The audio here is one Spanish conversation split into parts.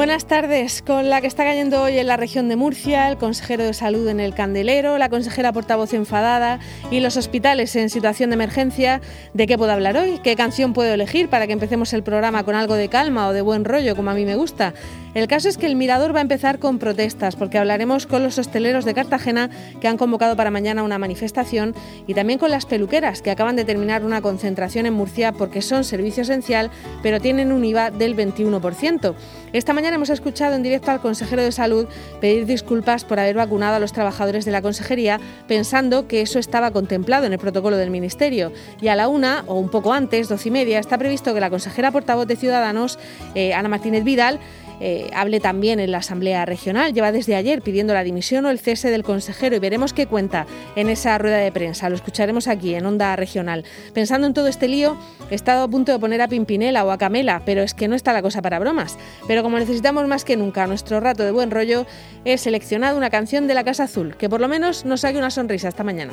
Buenas tardes. Con la que está cayendo hoy en la región de Murcia, el consejero de salud en el Candelero, la consejera portavoz enfadada y los hospitales en situación de emergencia, ¿de qué puedo hablar hoy? ¿Qué canción puedo elegir para que empecemos el programa con algo de calma o de buen rollo, como a mí me gusta? El caso es que el Mirador va a empezar con protestas, porque hablaremos con los hosteleros de Cartagena que han convocado para mañana una manifestación y también con las peluqueras que acaban de terminar una concentración en Murcia porque son servicio esencial, pero tienen un IVA del 21%. Esta mañana hemos escuchado en directo al consejero de Salud pedir disculpas por haber vacunado a los trabajadores de la consejería pensando que eso estaba contemplado en el protocolo del Ministerio. Y a la una, o un poco antes, doce y media, está previsto que la consejera portavoz de Ciudadanos, eh, Ana Martínez Vidal, eh, hable también en la Asamblea Regional. Lleva desde ayer pidiendo la dimisión o el cese del consejero y veremos qué cuenta en esa rueda de prensa. Lo escucharemos aquí en Onda Regional. Pensando en todo este lío, he estado a punto de poner a Pimpinela o a Camela, pero es que no está la cosa para bromas. Pero como necesitamos más que nunca nuestro rato de buen rollo, he seleccionado una canción de la Casa Azul, que por lo menos nos saque una sonrisa esta mañana.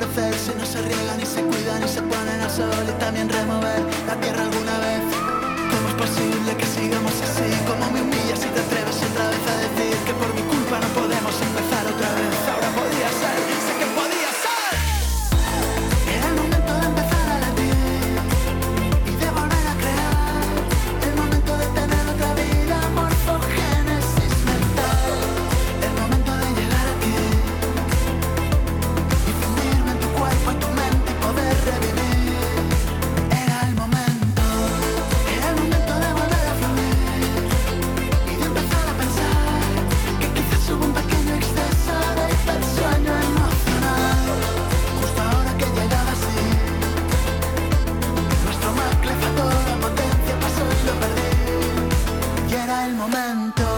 con mucha presión. Dejamos de reírnos de la vida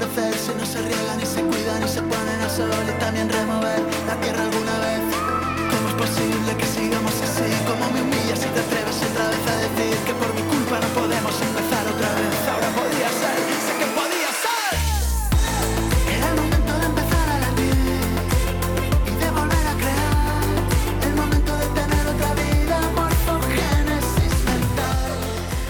parecer si no se riegan y se cuidan y se